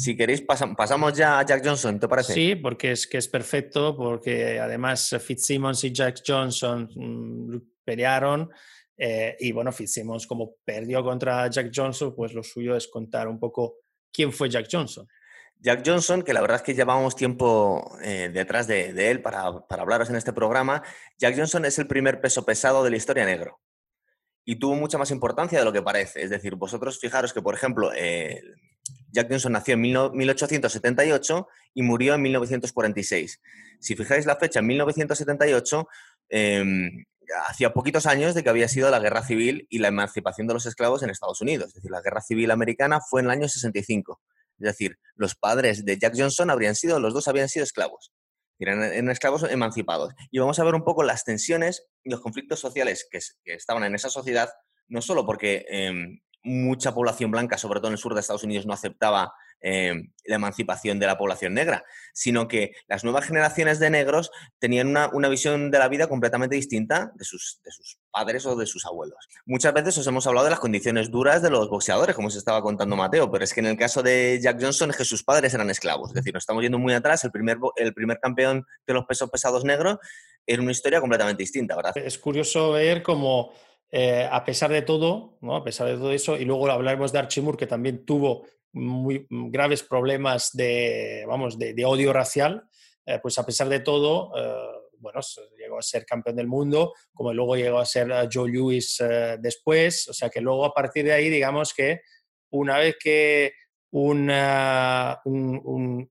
Si queréis, pasamos ya a Jack Johnson, ¿te parece? Sí, porque es que es perfecto, porque además Fitzsimmons y Jack Johnson mm, pelearon eh, y bueno, Fitzsimmons como perdió contra Jack Johnson, pues lo suyo es contar un poco quién fue Jack Johnson. Jack Johnson, que la verdad es que llevábamos tiempo eh, detrás de, él para, para, hablaros en este programa, Jack Johnson es el primer peso pesado de la historia negro y tuvo mucha más importancia de lo que parece. Es decir, vosotros fijaros que, por ejemplo, eh, Jack Johnson nació en 1878 y murió en 1946. Si fijáis la fecha, en 1978, em, hacía poquitos años de que había sido la guerra civil y la emancipación de los esclavos en Estados Unidos. Es decir, la guerra civil americana fue en el año 65. Es decir, los padres de Jack Johnson habrían sido, los dos habían sido esclavos. Eran, esclavos emancipados. Y vamos a ver un poco las tensiones y los conflictos sociales que, estaban en esa sociedad, no solo porque em, mucha población blanca, sobre todo en el sur de Estados Unidos, no aceptaba eh, la emancipación de la población negra, sino que las nuevas generaciones de negros tenían una, visión de la vida completamente distinta de sus, de sus, padres o de sus abuelos. Muchas veces os hemos hablado de las condiciones duras de los boxeadores, como se estaba contando Mateo, pero es que en el caso de Jack Johnson es que sus padres eran esclavos, es decir, nos estamos yendo muy atrás, el primer, el primer campeón de los pesos pesados negros era una historia completamente distinta, ¿verdad? Es curioso ver cómo eh, a pesar de todo, ¿no? a pesar de todo eso, y luego hablaremos de Archimur, que también tuvo muy mm, graves problemas de, vamos, de, odio racial, eh, pues a pesar de todo, eh, bueno, llegó a ser campeón del mundo, como luego llegó a ser Joe Lewis después, o sea que luego a partir de ahí, digamos que una vez que un,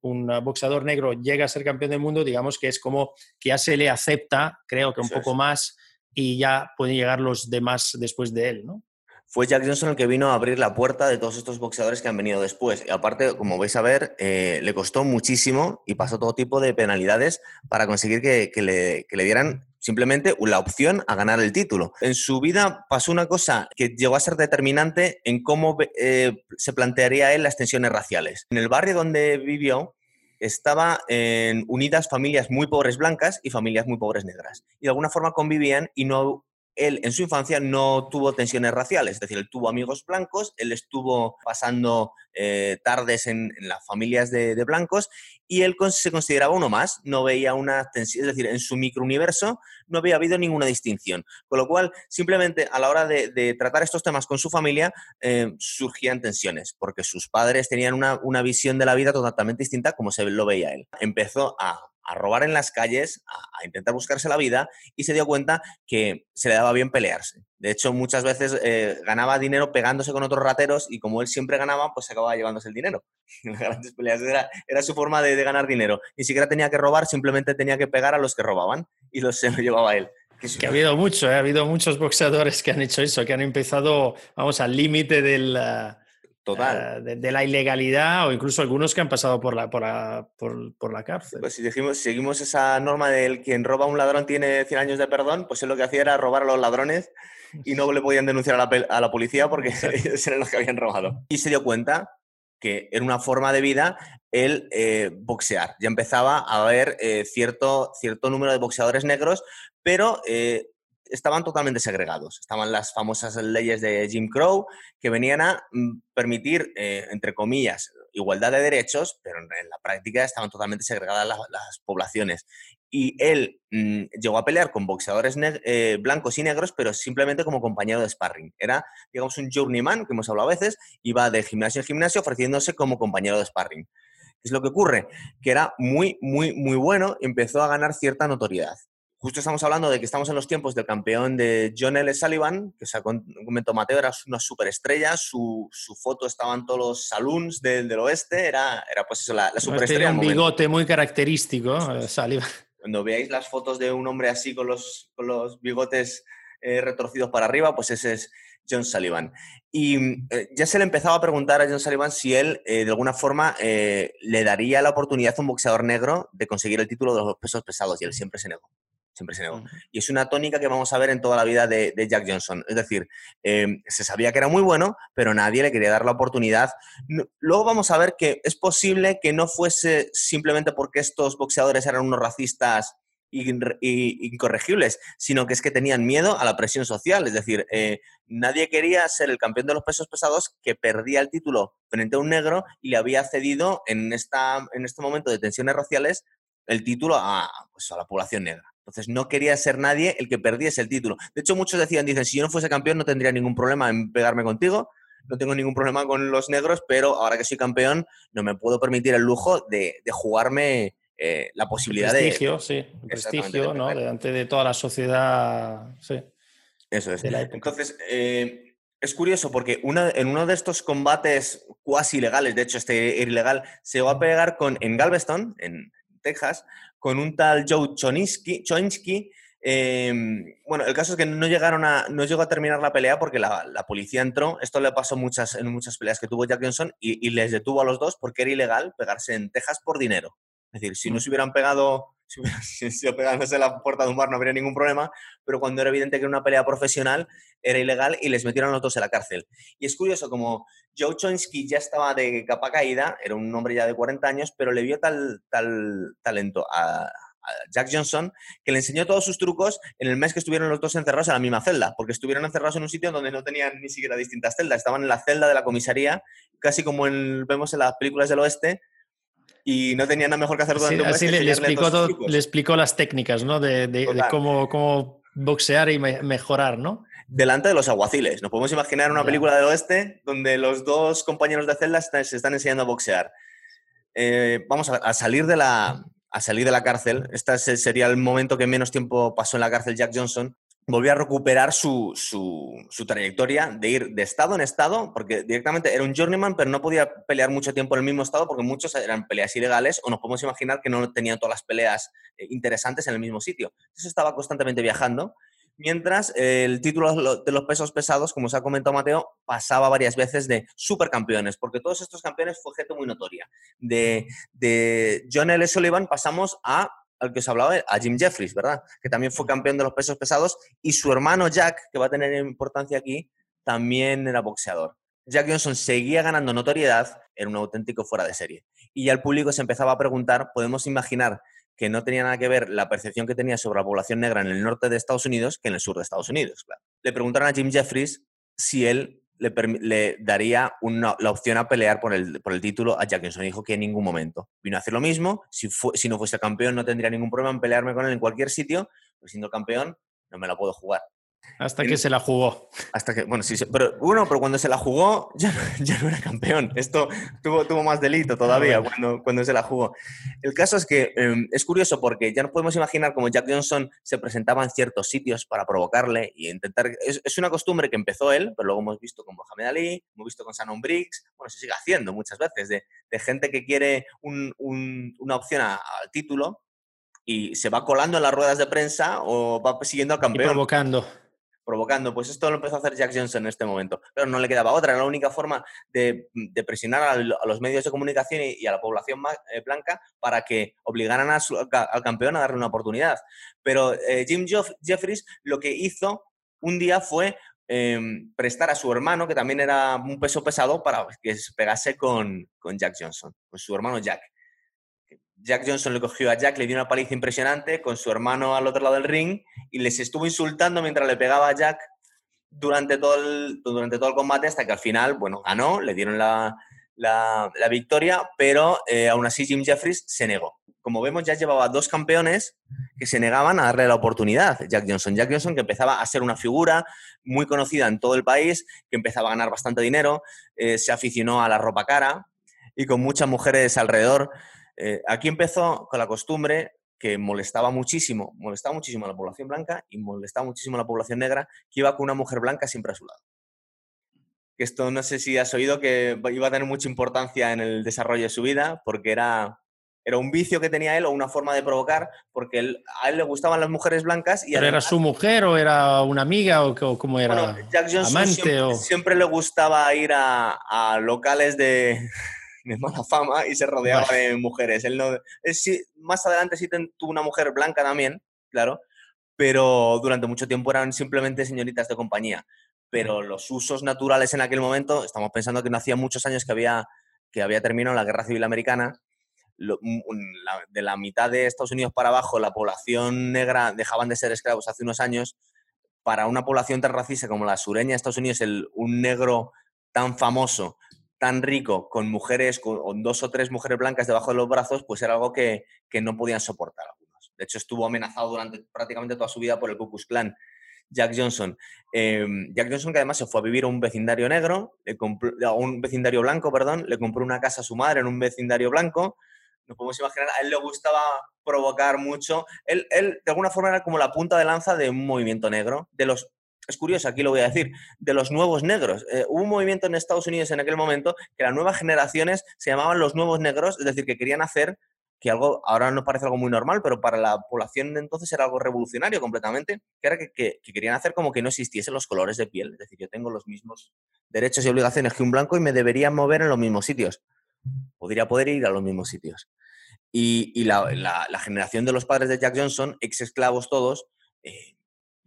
un, boxeador negro llega a ser campeón del mundo, digamos que es como que ya se le acepta, creo que un poco más y ya pueden llegar los demás después de él, ¿no? Fue Jack Johnson el que vino a abrir la puerta de todos estos boxeadores que han venido después. Y aparte, como vais a ver, eh, le costó muchísimo y pasó todo tipo de penalidades para conseguir que, le, dieran simplemente la opción a ganar el título. En su vida pasó una cosa que llegó a ser determinante en cómo eh, se plantearía él las tensiones raciales. En el barrio donde vivió, estaba en unidas familias muy pobres blancas y familias muy pobres negras. Y de alguna forma convivían y no él en su infancia no tuvo tensiones raciales, es decir, él tuvo amigos blancos, él estuvo pasando eh, tardes en, las familias de, blancos y él se consideraba uno más, no veía una tensión, es decir, en su microuniverso no había habido ninguna distinción, con lo cual simplemente a la hora de, tratar estos temas con su familia eh, surgían tensiones, porque sus padres tenían una, una visión de la vida totalmente distinta como se lo veía él. Empezó a a robar en las calles, a, intentar buscarse la vida y se dio cuenta que se le daba bien pelearse. De hecho, muchas veces eh, ganaba dinero pegándose con otros rateros y como él siempre ganaba, pues se acababa llevándose el dinero. las grandes peleas era, era su forma de, ganar dinero. Ni siquiera tenía que robar, simplemente tenía que pegar a los que robaban y los se lo llevaba él. Que, ha habido mucho, ¿eh? ha habido muchos boxeadores que han hecho eso, que han empezado, vamos, al límite del, Total. Eh, de, la ilegalidad o incluso algunos que han pasado por la, por por, la cárcel. Pues si decimos, seguimos esa norma del quien roba a un ladrón tiene 100 años de perdón, pues él lo que hacía era robar a los ladrones y no le podían denunciar a la, a la policía porque eran los que habían robado. Y se dio cuenta que era una forma de vida el eh, boxear. Ya empezaba a haber eh, cierto, cierto número de boxeadores negros, pero estaban totalmente segregados. Estaban las famosas leyes de Jim Crow que venían a mm, permitir, eh, entre comillas, igualdad de derechos, pero en la práctica estaban totalmente segregadas las, poblaciones. Y él mm, llegó a pelear con boxeadores eh, blancos y negros, pero simplemente como compañero de sparring. Era, digamos, un journeyman, que hemos hablado a veces, iba de gimnasio en gimnasio ofreciéndose como compañero de sparring. ¿Qué es lo que ocurre? Que era muy, muy, muy bueno, empezó a ganar cierta notoriedad justo estamos hablando de que estamos en los tiempos del campeón de John L. Sullivan, que se comentó Mateo, era una superestrella, su, su foto estaba en todos los saloons del, del oeste, era, era pues eso, la, la superestrella. Tiene un bigote muy característico, eh, Sullivan. Cuando veáis las fotos de un hombre así con los, con los bigotes eh, retorcidos para arriba, pues ese es John Sullivan. Y eh, ya se le empezaba a preguntar a John Sullivan si él, de alguna forma, le daría la oportunidad a un boxeador negro de conseguir el título de los pesos pesados, y él siempre se negó siempre se negó. Y es una tónica que vamos a ver en toda la vida de, Jack Johnson. Es decir, em, se sabía que era muy bueno, pero nadie le quería dar la oportunidad. luego vamos a ver que es posible que no fuese simplemente porque estos boxeadores eran unos racistas incorregibles, sino que es que tenían miedo a la presión social. Es decir, eh, nadie quería ser el campeón de los pesos pesados que perdía el título frente a un negro y le había cedido en, esta, en este momento de tensiones raciales el título a, pues, a la población negra. Entonces no quería ser nadie el que perdiese el título. De hecho, muchos decían, dicen, si yo no fuese campeón no tendría ningún problema en pegarme contigo, no tengo ningún problema con los negros, pero ahora que soy campeón no me puedo permitir el lujo de, de jugarme eh, la posibilidad de... prestigio, sí, el prestigio, ¿no? Delante de toda la sociedad, sí. Eso es. Entonces, eh, es curioso porque una, en uno de estos combates cuasi ilegales, de hecho este era ilegal, se llegó a pegar con, en Galveston, en Texas, con un tal Joe Choninsky. Em, bueno, el caso es que no llegaron a, no llegó a terminar la pelea porque la, policía entró. Esto le pasó muchas, en muchas peleas que tuvo Jack Johnson y, y, les detuvo a los dos porque era ilegal pegarse en Texas por dinero. Es decir, si no mm. se hubieran pegado, si hubieran sido pegándose en la puerta de un bar no habría ningún problema, pero cuando era evidente que era una pelea profesional era ilegal y les metieron a los dos en la cárcel. Y es curioso, como Joe Chonsky ya estaba de capa caída, era un hombre ya de 40 años, pero le vio tal, tal talento a, Jack Johnson, que le enseñó todos sus trucos en el mes que estuvieron los dos encerrados en la misma celda, porque estuvieron encerrados en un sitio donde no tenían ni siquiera distintas celdas, estaban en la celda de la comisaría, casi como vemos en las películas del oeste, y no tenía nada mejor que hacer durante así, un mes. Así le, explicó le explicó las técnicas, ¿no? De, cómo, cómo, boxear y mejorar, ¿no? Delante de los aguaciles. Nos podemos imaginar una película del oeste donde los dos compañeros de celda se están enseñando a boxear. Eh, vamos a, salir de la, a salir de la cárcel. Este sería el momento que menos tiempo pasó en la cárcel Jack Johnson volvió a recuperar su, su, trayectoria de ir de estado en estado, porque directamente era un journeyman, pero no podía pelear mucho tiempo en el mismo estado porque muchos eran peleas ilegales o nos podemos imaginar que no tenían todas las peleas eh, interesantes en el mismo sitio. Entonces estaba constantemente viajando, mientras el título de los pesos pesados, como se ha comentado Mateo, pasaba varias veces de supercampeones, porque todos estos campeones fue gente muy notoria. De, de John L. Sullivan pasamos a al que os hablaba, a Jim Jeffries, ¿verdad? Que también fue campeón de los pesos pesados y su hermano Jack, que va a tener importancia aquí, también era boxeador. Jack Johnson seguía ganando notoriedad, era un auténtico fuera de serie. Y ya el público se empezaba a preguntar, podemos imaginar que no tenía nada que ver la percepción que tenía sobre la población negra en el norte de Estados Unidos que en el sur de Estados Unidos. Le preguntaron a Jim Jeffries si él le, daría la opción a pelear por el, por el título a Jack Johnson. Dijo que en ningún momento. Vino a hacer lo mismo. Si, si no fuese campeón, no tendría ningún problema en pelearme con él en cualquier sitio. Pero siendo campeón, no me la puedo jugar. Hasta que se la jugó. Hasta que, bueno, sí, pero bueno, pero cuando se la jugó ya, ya no era campeón. Esto tuvo, tuvo más delito todavía ah, cuando, cuando se la jugó. El caso es que em, es curioso porque ya nos podemos imaginar cómo Jack Johnson se presentaba en ciertos sitios para provocarle y intentar. Es, es, una costumbre que empezó él, pero luego hemos visto con Mohamed Ali, hemos visto con Shannon Briggs, bueno, se sigue haciendo muchas veces, de, de gente que quiere un, un, una opción al título y se va colando en las ruedas de prensa o va siguiendo al campeón. Y provocando provocando. Pues esto lo empezó a hacer Jack Johnson en este momento. Pero no le quedaba otra, era la única forma de, presionar a, los medios de comunicación y, a la población eh, blanca para que obligaran al campeón a darle una oportunidad. Pero eh, Jim Jeffries lo que hizo un día fue em, prestar a su hermano, que también era un peso pesado, para que se pegase con, con Jack Johnson, con su hermano Jack. Jack Johnson le cogió a Jack, le dio una paliza impresionante con su hermano al otro lado del ring y les estuvo insultando mientras le pegaba a Jack durante todo el, durante todo el combate hasta que al final, bueno, ganó, le dieron la, la, victoria, pero eh, aún así Jim Jeffries se negó. Como vemos, ya llevaba dos campeones que se negaban a darle la oportunidad. Jack Johnson. Jack Johnson que empezaba a ser una figura muy conocida en todo el país, que empezaba a ganar bastante dinero, eh, se aficionó a la ropa cara y con muchas mujeres alrededor. Eh, aquí empezó con la costumbre que molestaba muchísimo, molestaba muchísimo a la población blanca y molestaba muchísimo a la población negra, que iba con una mujer blanca siempre a su lado. Esto no sé si has oído que iba a tener mucha importancia en el desarrollo de su vida, porque era, era un vicio que tenía él o una forma de provocar, porque a él le gustaban las mujeres blancas. Y ¿Pero era su mujer o era una amiga o, cómo era? Jack Johnson siempre, siempre, le gustaba ir a locales de mala fama y se rodeaba de mujeres. Él no, más adelante sí tuvo una mujer blanca también, claro, pero durante mucho tiempo eran simplemente señoritas de compañía. Pero los usos naturales en aquel momento, estamos pensando que no hacía muchos años que había, que había terminado la Guerra Civil Americana, de la mitad de Estados Unidos para abajo, la población negra dejaban de ser esclavos hace unos años, para una población tan racista como la sureña de Estados Unidos, el, un negro tan famoso, tan rico, con mujeres, con dos o tres mujeres blancas debajo de los brazos, pues era algo que, que no podían soportar algunos. De hecho, estuvo amenazado durante prácticamente toda su vida por el Ku Klux Klan. Jack Johnson. Em, Jack Johnson, que además se fue a vivir a un vecindario negro, le compró, a un vecindario blanco, perdón, le compró una casa a su madre en un vecindario blanco. Nos podemos imaginar, a él le gustaba provocar mucho. Él, él, de alguna forma, era como la punta de lanza de un movimiento negro, de los es curioso, aquí lo voy a decir, de los nuevos negros. Eh, hubo un movimiento en Estados Unidos en aquel momento que las nuevas generaciones se llamaban los nuevos negros, es decir, que querían hacer que algo, ahora nos parece algo muy normal, pero para la población de entonces era algo revolucionario completamente, que era que, querían hacer como que no existiesen los colores de piel. Es decir, yo tengo los mismos derechos y obligaciones que un blanco y me debería mover en los mismos sitios. Podría poder ir a los mismos sitios. Y, la, generación de los padres de Jack Johnson, ex esclavos todos, eh,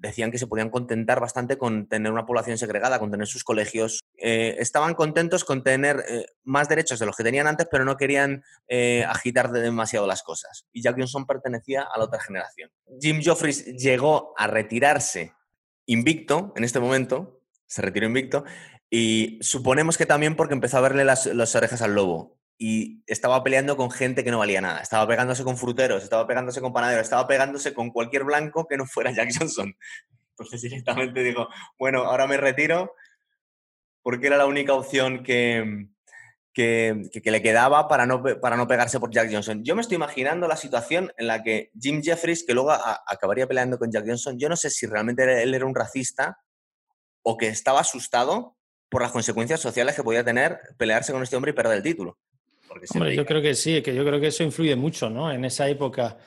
decían que se podían contentar bastante con tener una población segregada, con tener sus colegios. Eh, estaban contentos con tener eh, más derechos de los que tenían antes, pero no querían eh, agitar demasiado las cosas. Y Jack Johnson pertenecía a la otra generación. Jim Joffries llegó a retirarse invicto en este momento, se retiró invicto, y suponemos que también porque empezó a verle las, las orejas al lobo y estaba peleando con gente que no valía nada. Estaba pegándose con fruteros, estaba pegándose con panaderos, estaba pegándose con cualquier blanco que no fuera Jack Johnson. Entonces directamente digo, bueno, ahora me retiro porque era la única opción que, que, le quedaba para no, para no pegarse por Jack Johnson. Yo me estoy imaginando la situación en la que Jim Jeffries, que luego acabaría peleando con Jack Johnson, yo no sé si realmente él era un racista o que estaba asustado por las consecuencias sociales que podía tener pelearse con este hombre y perder el título. Hombre, yo creo que sí, que yo creo que eso influye mucho, ¿no? En esa época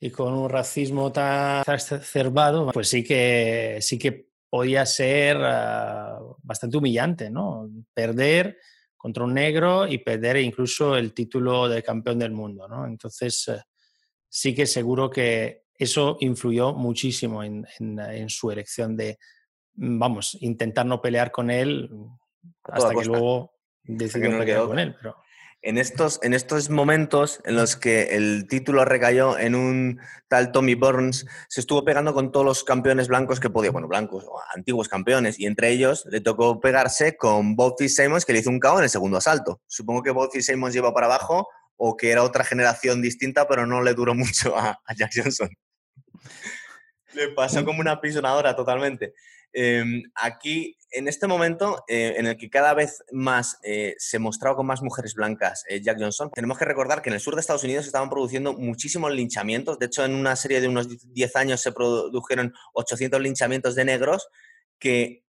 y con un racismo tan exacerbado, pues sí que sí que podía ser ah, bastante humillante, ¿no? Perder contra un negro y perder incluso el título de campeón del mundo, ¿no? Entonces, eh, sí que seguro que eso influyó muchísimo en, su elección de, vamos, intentar no pelear con él hasta que luego decidió no pelear con él. Pero en estos, en estos momentos en los que el título recayó en un tal Tommy Burns, se estuvo pegando con todos los campeones blancos que podía, bueno, blancos antiguos campeones, y entre ellos le tocó pegarse con Bob Fitzsimmons, que le hizo un KO en el segundo asalto. Supongo que Bob Fitzsimmons lleva para abajo o que era otra generación distinta, pero no le duró mucho a Jack Johnson. Le pasó como una apisonadora totalmente. Em, aquí, en este momento, eh, en el que cada vez más eh, se mostraba con más mujeres blancas eh, Jack Johnson, tenemos que recordar que en el sur de Estados Unidos se estaban produciendo muchísimos linchamientos. De hecho, en una serie de unos 10 años se produjeron 800 linchamientos de negros que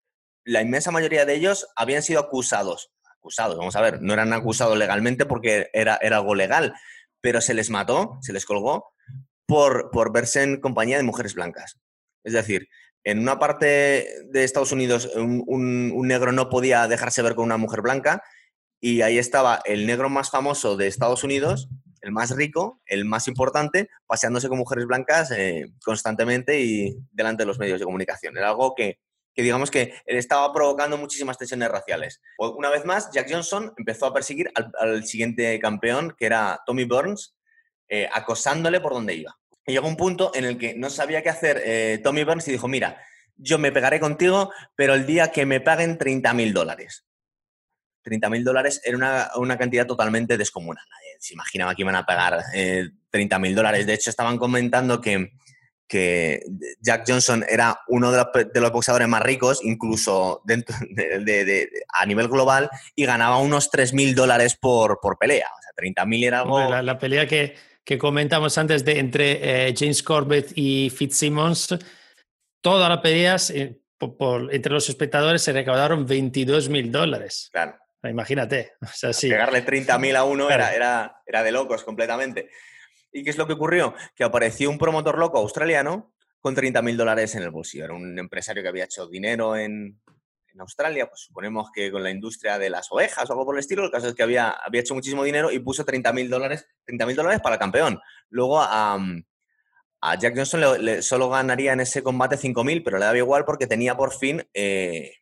la inmensa mayoría de ellos habían sido acusados. Acusados, vamos a ver, no eran acusados legalmente porque era, era algo legal, pero se les mató, se les colgó por, por verse en compañía de mujeres blancas. Es decir, en una parte de Estados Unidos un, negro no podía dejarse ver con una mujer blanca y ahí estaba el negro más famoso de Estados Unidos, el más rico, el más importante, paseándose con mujeres blancas eh, constantemente y delante de los medios de comunicación. Era algo que, digamos que estaba provocando muchísimas tensiones raciales. Una vez más, Jack Johnson empezó a perseguir al, siguiente campeón, que era Tommy Burns, eh, acosándole por donde iba. Y llegó un punto en el que no sabía qué hacer eh, Tommy Burns y dijo, mira, yo me pegaré contigo, pero el día que me paguen 30 mil dólares. 30 mil dólares era una, cantidad totalmente descomunal. Nadie se imaginaba que iban a pagar eh, 30 mil dólares. De hecho, estaban comentando que, que Jack Johnson era uno de los, boxeadores más ricos, incluso dentro de, a nivel global, y ganaba unos 3 mil dólares por, pelea. O sea, 30 mil era algo... la pelea que que comentamos antes de entre eh, James Corbett y Fitzsimmons, todas las peleas eh, entre los espectadores se recaudaron 22 mil dólares. Claro. Imagínate. O sea, sí. Pegarle 30 mil a uno era, era, era de locos completamente. ¿Y qué es lo que ocurrió? Que apareció un promotor loco australiano con 30 mil dólares en el bolsillo. Era un empresario que había hecho dinero en, en Australia, pues suponemos que con la industria de las ovejas o algo por el estilo, el caso es que había, había hecho muchísimo dinero y puso 30 mil dólares, dólares para campeón. Luego a, Jack Johnson le, solo ganaría en ese combate 5 mil, pero le daba igual porque tenía por fin... Eh,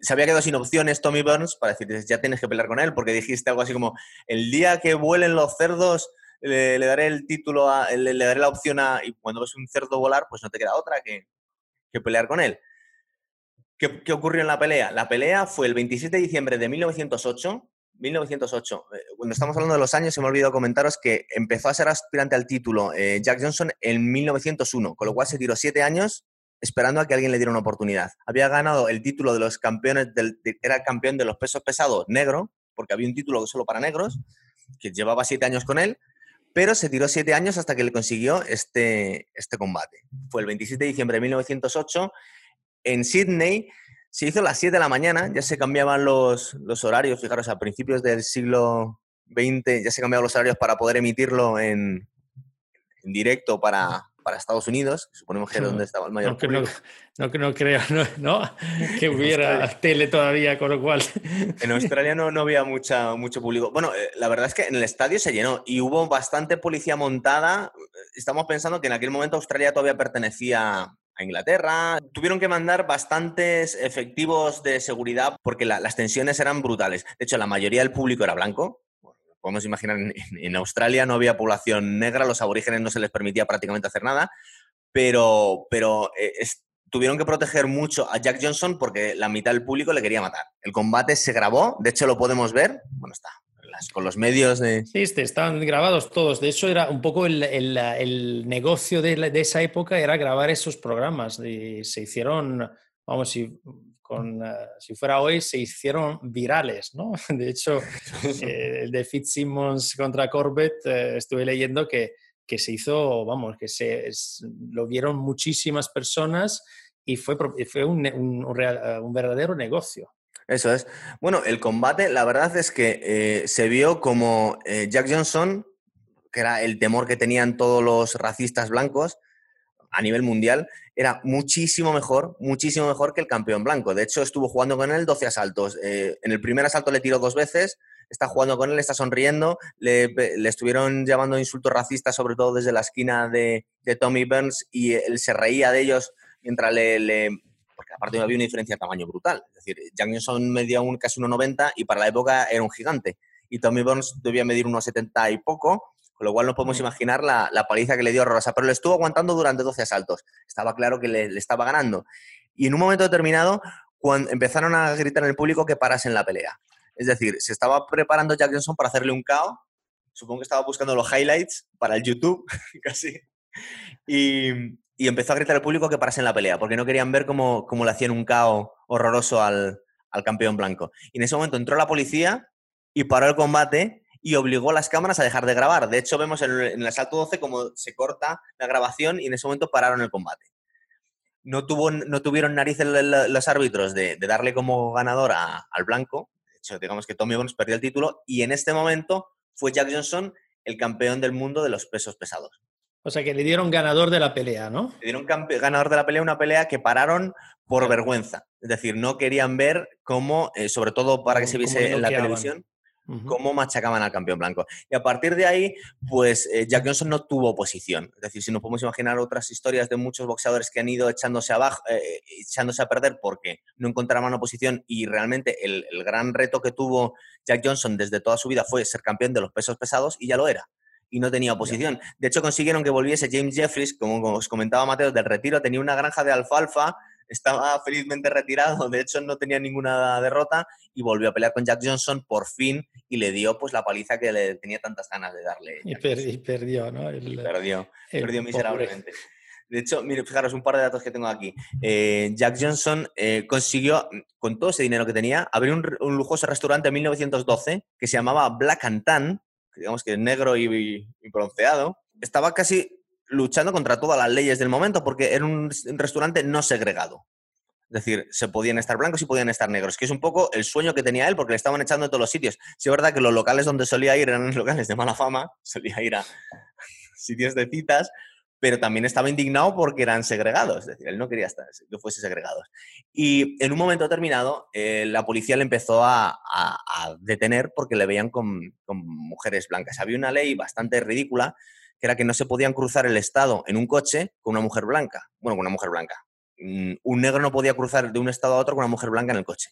se había quedado sin opciones Tommy Burns para decir, ya tienes que pelear con él, porque dijiste algo así como, el día que vuelen los cerdos, le, daré el título, a, le, daré la opción a, y cuando ves un cerdo volar, pues no te queda otra que, que pelear con él. ¿Qué, ¿Qué, ocurrió en la pelea? La pelea fue el 27 de diciembre de 1908. 1908. Eh, cuando estamos hablando de los años, se me ha olvidado comentaros que empezó a ser aspirante al título eh, Jack Johnson en 1901, con lo cual se tiró siete años esperando a que alguien le diera una oportunidad. Había ganado el título de los campeones, del, era campeón de los pesos pesados negro, porque había un título solo para negros, que llevaba siete años con él, pero se tiró siete años hasta que le consiguió este, este combate. Fue el 27 de diciembre de 1908 en Sydney. Se hizo a las 7 de la mañana, ya se cambiaban los, los horarios, fijaros, a principios del siglo XX ya se cambiaban los horarios para poder emitirlo en, en directo para, para Estados Unidos, suponemos que era donde estaba el mayor no, público. No, no, no creo ¿no? que hubiera tele todavía, con lo cual... En Australia no, no había mucha, mucho público. Bueno, eh, la verdad es que en el estadio se llenó y hubo bastante policía montada. Estamos pensando que en aquel momento Australia todavía pertenecía a Inglaterra. Tuvieron que mandar bastantes efectivos de seguridad porque las tensiones eran brutales. De hecho, la mayoría del público era blanco, podemos imaginar, en, Australia no había población negra, los aborígenes no se les permitía prácticamente hacer nada, pero, pero eh, tuvieron que proteger mucho a Jack Johnson porque la mitad del público le quería matar. El combate se grabó, de hecho lo podemos ver, bueno, está, con los medios de... Sí, este, estaban grabados todos. De hecho, era un poco el, el, negocio de, de, esa época, era grabar esos programas. Y se hicieron, vamos, si con, eh, si fuera hoy, se hicieron virales, ¿no? De hecho, eh, el de Fitzsimmons contra Corbett, eh, estuve leyendo que, que, se hizo, vamos, que se, lo vieron muchísimas personas y fue, fue un, un, un, verdadero negocio. Eso es. Bueno, el combate, la verdad es que se vio como Jack Johnson, que era el temor que tenían todos los racistas blancos, a nivel mundial era muchísimo mejor, muchísimo mejor que el campeón blanco. De hecho, estuvo jugando con él 12 asaltos. Eh, en el primer asalto le tiró dos veces, está jugando con él, está sonriendo, le, estuvieron llamando insultos racistas, sobre todo desde la esquina de, Tommy Burns, y él se reía de ellos mientras le, porque aparte había una diferencia de tamaño brutal. Es decir, Jack Johnson medía un, casi 1,90 y para la época era un gigante. Y Tommy Burns debía medir unos 70 y poco con lo cual no podemos imaginar la, paliza que le dio a Rosa, pero le estuvo aguantando durante 12 asaltos. Estaba claro que le, estaba ganando. Y en un momento determinado, cuando empezaron a gritar en el público que parasen la pelea. Es decir, se estaba preparando Jack Johnson para hacerle un KO. Supongo que estaba buscando los highlights para el YouTube, casi. Y, empezó a gritar al público que parasen la pelea, porque no querían ver cómo, le hacían un KO horroroso al, al campeón blanco. Y en ese momento entró la policía y paró el combate y obligó a las cámaras a dejar de grabar. De hecho, vemos en el, asalto 12 cómo se corta la grabación y en ese momento pararon el combate. No, tuvo, no tuvieron narices los árbitros de, darle como ganador al blanco. De hecho, digamos que Tommy Bones perdió el título y en este momento fue Jack Johnson el campeón del mundo de los pesos pesados. O sea que le dieron ganador de la pelea, ¿no? Le dieron ganador de la pelea, una pelea que pararon por vergüenza. Es decir, no querían ver cómo, eh, sobre todo para que se viese en la televisión, cómo machacaban al campeón blanco. Y a partir de ahí, pues eh, Jack Johnson no tuvo oposición. Es decir, si nos podemos imaginar otras historias de muchos boxeadores que han ido echándose abajo, eh, echándose a perder porque no encontraban oposición y realmente el, gran reto que tuvo Jack Johnson desde toda su vida fue ser campeón de los pesos pesados y ya lo era y no tenía oposición. De hecho, consiguieron que volviese James Jeffries, como os comentaba Mateo, del retiro, tenía una granja de alfalfa estaba felizmente retirado, de hecho no tenía ninguna derrota y volvió a pelear con Jack Johnson por fin y le dio pues la paliza que le tenía tantas ganas de darle. Y, perdió, ¿no? perdió, perdió miserablemente. De hecho, mire, fijaros un par de datos que tengo aquí. Eh, Jack Johnson eh, consiguió, con todo ese dinero que tenía, abrir un, lujoso restaurante en 1912 que se llamaba Black and Tan, digamos que negro y bronceado. Estaba casi luchando contra todas las leyes del momento porque era un restaurante no segregado. Es decir, se podían estar blancos y podían estar negros, que es un poco el sueño que tenía él porque le estaban echando en todos los sitios. Sí, es verdad que los locales donde solía ir eran locales de mala fama, solía ir a sitios de citas, pero también estaba indignado porque eran segregados, es decir, él no quería que fuese segregados. Y en un momento determinado, eh, la policía le empezó a, detener porque le veían con, mujeres blancas. Había una ley bastante ridícula que era que no se podían cruzar el estado en un coche con una mujer blanca. Bueno, con una mujer blanca. Mm, un negro no podía cruzar de un estado a otro con una mujer blanca en el coche.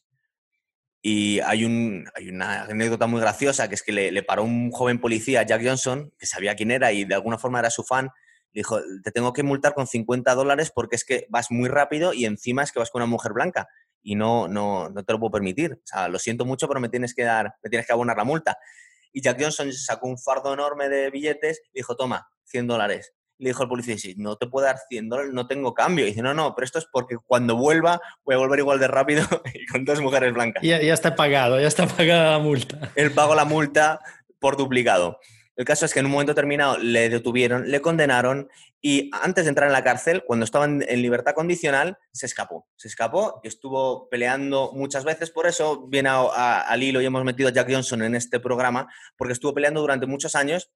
Y hay, un, hay una anécdota muy graciosa, que es que le, paró un joven policía, Jack Johnson, que sabía quién era y de alguna forma era su fan, dijo, te tengo que multar con 50 dólares porque es que vas muy rápido y encima es que vas con una mujer blanca y no, no, no te lo puedo permitir. O sea, lo siento mucho, pero me tienes que dar, me tienes que abonar la multa. Y Jack Johnson sacó un fardo enorme de billetes y dijo, toma, 100 dólares. Le dijo el policía, sí, no te puedo dar 100 dólares, no tengo cambio. Y dice, no, no, pero esto es porque cuando vuelva voy a volver igual de rápido y con dos mujeres blancas. Ya, ya está pagado, ya está pagada la multa. Él pagó la multa por duplicado. El caso es que en un momento determinado le detuvieron, le condenaron y antes de entrar en la cárcel, cuando estaba en, libertad condicional, se escapó. Se escapó y estuvo peleando muchas veces. Por eso viene a, a, al hilo y hemos metido a Jack Johnson en este programa, porque estuvo peleando durante muchos años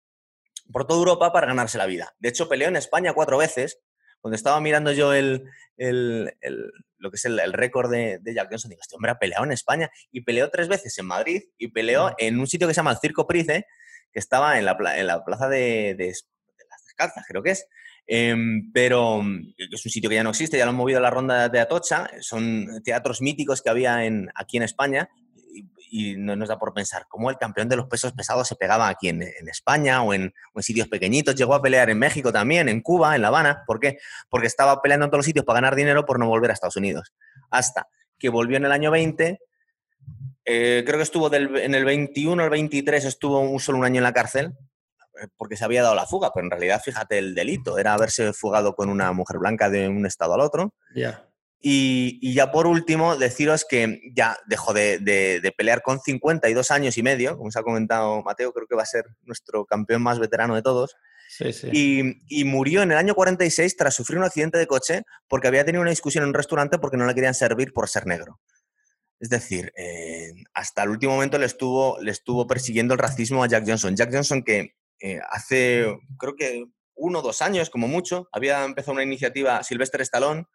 por toda Europa para ganarse la vida. De hecho, peleó en España cuatro veces. Cuando estaba mirando yo el, el, el lo que es el, récord de, de, Jack Johnson, digo, este hombre ha peleado en España y peleó tres veces en Madrid y peleó en un sitio que se llama el Circo Price, que estaba en la, plaza de, de, las Descalzas, creo que es. Eh, pero es un sitio que ya no existe, ya lo han movido a la ronda de Atocha, son teatros míticos que había aquí en España y, no nos da por pensar cómo el campeón de los pesos pesados se pegaba aquí en, en España o en, o en, sitios pequeñitos, llegó a pelear en México también, en Cuba, en La Habana, ¿por qué? Porque estaba peleando en todos los sitios para ganar dinero por no volver a Estados Unidos. Hasta que volvió en el año 20 eh, creo que estuvo del, en el 21 al 23, estuvo un, solo un año en la cárcel eh, porque se había dado la fuga, pero en realidad, fíjate, el delito era haberse fugado con una mujer blanca de un estado al otro. Yeah. Y, y, ya por último, deciros que ya dejó de, de, de, pelear con 52 años y medio, como se ha comentado Mateo, creo que va a ser nuestro campeón más veterano de todos. Sí, sí. Y, y, murió en el año 46 tras sufrir un accidente de coche porque había tenido una discusión en un restaurante porque no le querían servir por ser negro. Es decir, eh, hasta el último momento le estuvo, le estuvo persiguiendo el racismo a Jack Johnson. Jack Johnson que eh, hace, creo que uno o dos años, como mucho, había empezado una iniciativa Sylvester Stallone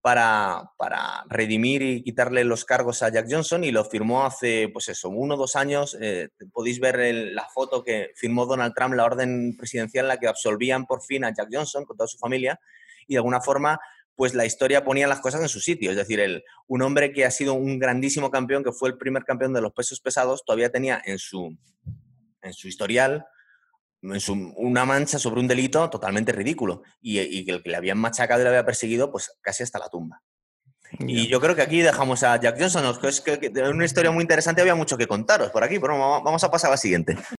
para, para, redimir y quitarle los cargos a Jack Johnson y lo firmó hace, pues eso, uno o dos años. Eh, podéis ver el, la foto que firmó Donald Trump, la orden presidencial en la que absolvían por fin a Jack Johnson con toda su familia y de alguna forma pues la historia ponía las cosas en su sitio. Es decir, el, un hombre que ha sido un grandísimo campeón, que fue el primer campeón de los pesos pesados, todavía tenía en su, en su historial en su, una mancha sobre un delito totalmente ridículo y, y, el que le habían machacado y le había perseguido pues casi hasta la tumba. Y yo creo que aquí dejamos a Jack Johnson, es que, que una historia muy interesante, había mucho que contaros por aquí, pero vamos a pasar a la siguiente.